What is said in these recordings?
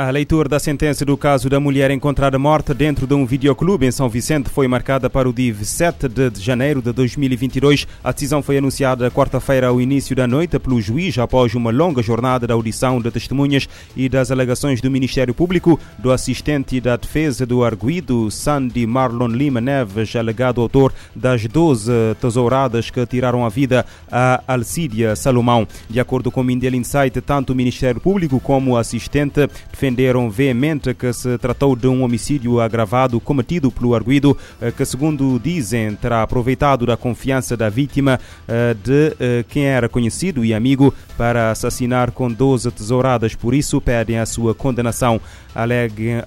A leitura da sentença do caso da mulher encontrada morta dentro de um videoclube em São Vicente foi marcada para o dia 7 de janeiro de 2022. A decisão foi anunciada quarta-feira ao início da noite pelo juiz após uma longa jornada de audição de testemunhas e das alegações do Ministério Público, do assistente da defesa do arguido, Sandy Marlon Lima Neves, alegado autor das 12 tesouradas que tiraram a vida a Alcídia Salomão. De acordo com o Mindel Insight, tanto o Ministério Público como o assistente defenderam veemente que se tratou de um homicídio agravado cometido pelo arguido, eh, que, segundo dizem, terá aproveitado da confiança da vítima eh, de eh, quem era conhecido e amigo para assassinar com 12 tesouradas. Por isso, pedem a sua condenação.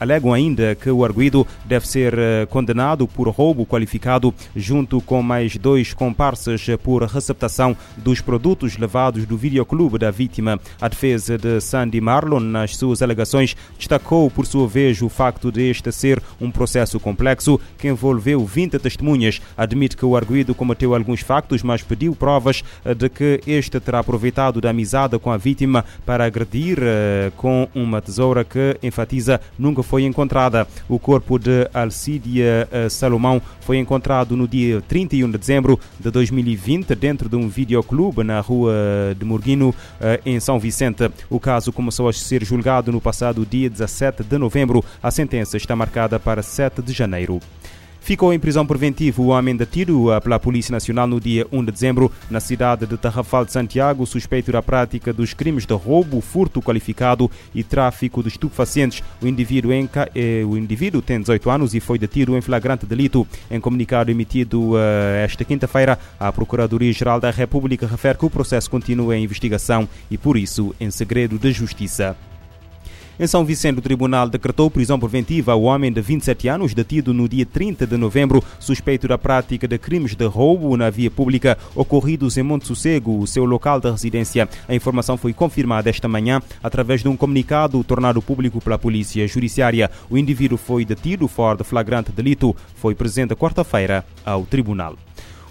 Alegam ainda que o arguido deve ser condenado por roubo qualificado, junto com mais dois comparsas por receptação dos produtos levados do videoclube da vítima. A defesa de Sandy Marlon, nas suas alegações, destacou, por sua vez, o facto de este ser um processo complexo que envolveu 20 testemunhas. Admite que o arguído cometeu alguns factos, mas pediu provas eh, de que este terá aproveitado da amizade com a vítima para agredir uh, com uma tesoura que, enfatiza, nunca foi encontrada. O corpo de Alcídia uh, Salomão foi encontrado no dia 31 de dezembro de 2020 dentro de um videoclube na rua de Murguino, em São Vicente. O caso começou a ser julgado no passado do dia 17 de novembro. A sentença está marcada para 7 de janeiro. Ficou em prisão preventiva o homem detido eh, pela Polícia Nacional no dia 1 de dezembro na cidade de Tarrafal de Santiago, suspeito da prática dos crimes de roubo, furto qualificado e tráfico de estupefacientes. O indivíduo, em, eh, o indivíduo tem 18 anos e foi detido em flagrante delito. Em comunicado emitido uh, esta quinta-feira, a Procuradoria-Geral da República refere que o processo continua em investigação e, por isso, em segredo de justiça. Em São Vicente, o tribunal decretou prisão preventiva ao homem de 27 anos, detido no dia 30 de novembro, suspeito da prática de crimes de roubo na via pública ocorridos em Monte Sossego, seu local de residência. A informação foi confirmada esta manhã através de um comunicado tornado público pela Polícia Judiciária. O indivíduo foi detido fora de flagrante delito. Foi presente quarta-feira ao tribunal.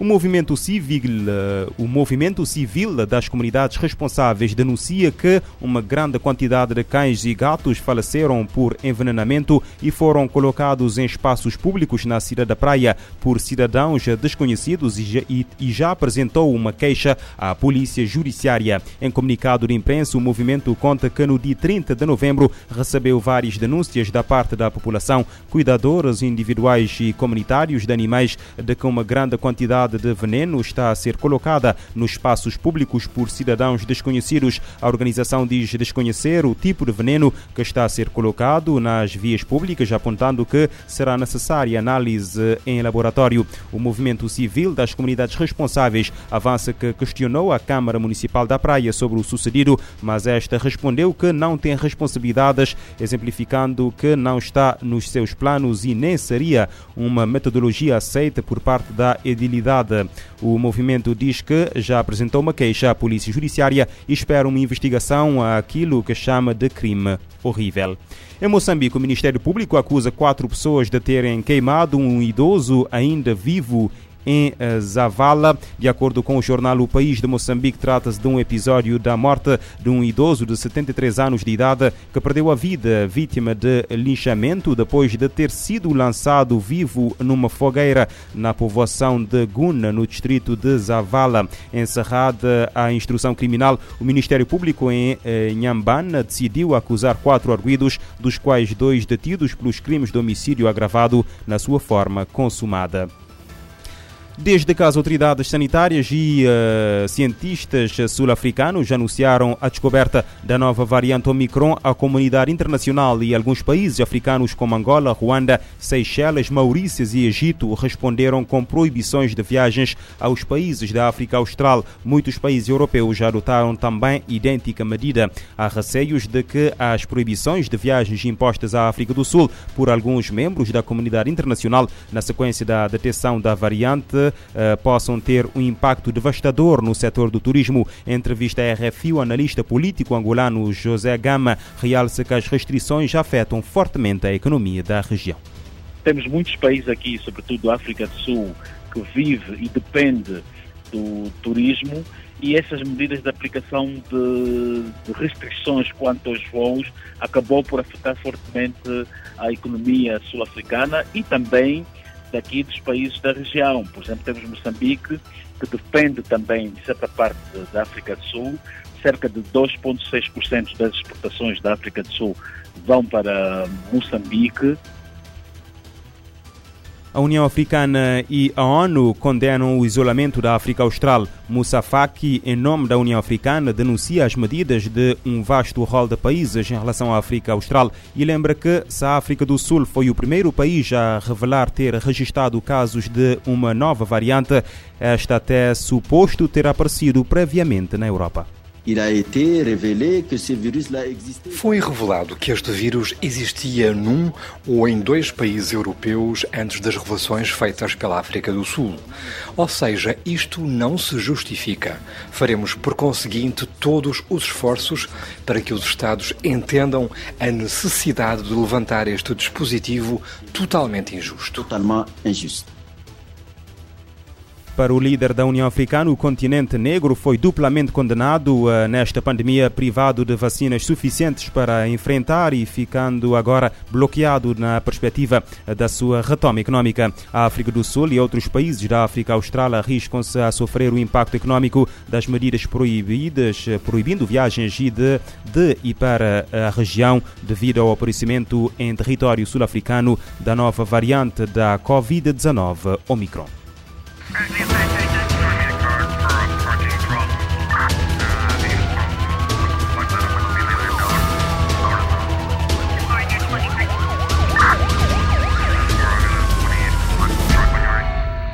O movimento civil, eh, o movimento civil das comunidades responsáveis denuncia que uma grande quantidade de cães e gatos faleceram por envenenamento e foram colocados em espaços públicos na cidade da Praia por cidadãos desconhecidos e já apresentou uma queixa à Polícia Judiciária. Em comunicado de imprensa, o movimento conta que no dia 30 de novembro recebeu várias denúncias da parte da população, cuidadores individuais e comunitários de animais de que uma grande quantidade quantidade de veneno está a ser colocada nos espaços públicos por cidadãos desconhecidos. A organização diz desconhecer o tipo de veneno que está a ser colocado nas vias públicas, apontando que será necessária análise em laboratório. O movimento civil das comunidades responsáveis avança que questionou a Câmara Municipal da Praia sobre o sucedido, mas esta respondeu que não tem responsabilidades, exemplificando que não está nos seus planos e nem seria uma metodologia aceita por parte da edilidade o movimento diz que já apresentou uma queixa à Polícia Judiciária e espera uma investigação àquilo que chama de crime horrível. Em Moçambique, o Ministério Público acusa quatro pessoas de terem queimado um idoso ainda vivo em eh, Zavala. De acordo com o jornal O País de Moçambique, trata-se de um episódio da morte de um idoso de 73 anos de idade que perdeu a vida vítima de linchamento depois de ter sido lançado vivo numa fogueira na povoação de Guna, no distrito de Zavala. Encerrada a instrução criminal, o Ministério Público em eh, Nhambana decidiu acusar quatro arguidos, dos quais dois detidos pelos crimes de homicídio agravado na sua forma consumada. Desde que as autoridades sanitárias e uh, cientistas sul-africanos anunciaram a descoberta da nova variante Omicron, a comunidade internacional e alguns países africanos como Angola, Ruanda, Seychelles, Maurícias e Egito responderam com proibições de viagens aos países da África Austral. Muitos países europeus já adotaram também idêntica medida. Há receios de que as proibições de viagens impostas à África do Sul por alguns membros da comunidade internacional na sequência da detecção da variante uh, possam ter um impacto devastador no setor do turismo. Em entrevista à RFI, o analista político angolano José Gama realça que as restrições afetam fortemente a economia da região. Temos muitos países aqui, sobretudo a África do Sul, que vive e depende do turismo e essas medidas de aplicação de, de, restrições quanto aos voos acabou por afetar fortemente a economia sul-africana e também daqui dos países da região. Por exemplo, temos Moçambique, que depende também de certa parte da África do Sul, cerca de 2,6% das exportações da África do Sul vão para Moçambique a União Africana e a ONU condenam o isolamento da África Austral. Moussa Faki, em nome da União Africana, denuncia as medidas de um vasto rol de países em relação à África Austral e lembra que se a África do Sul foi o primeiro país a revelar ter registrado casos de uma nova variante, esta até suposto ter aparecido previamente na Europa. Foi revelado que este vírus existia num ou em dois países europeus antes das revelações feitas pela África do Sul. Ou seja, isto não se justifica. Faremos, por conseguinte, todos os esforços para que os Estados entendam a necessidade de levantar este dispositivo totalmente injusto. Totalmente injusto. Para o líder da União Africana, o continente negro foi duplamente condenado uh, nesta pandemia, privado de vacinas suficientes para enfrentar e ficando agora bloqueado na perspectiva da sua retoma económica. A África do Sul e outros países da África Austral arriscam-se a sofrer o impacto económico das medidas proibidas, proibindo viagens de, de e para a região devido ao aparecimento em território sul-africano da nova variante da Covid-19, Omicron.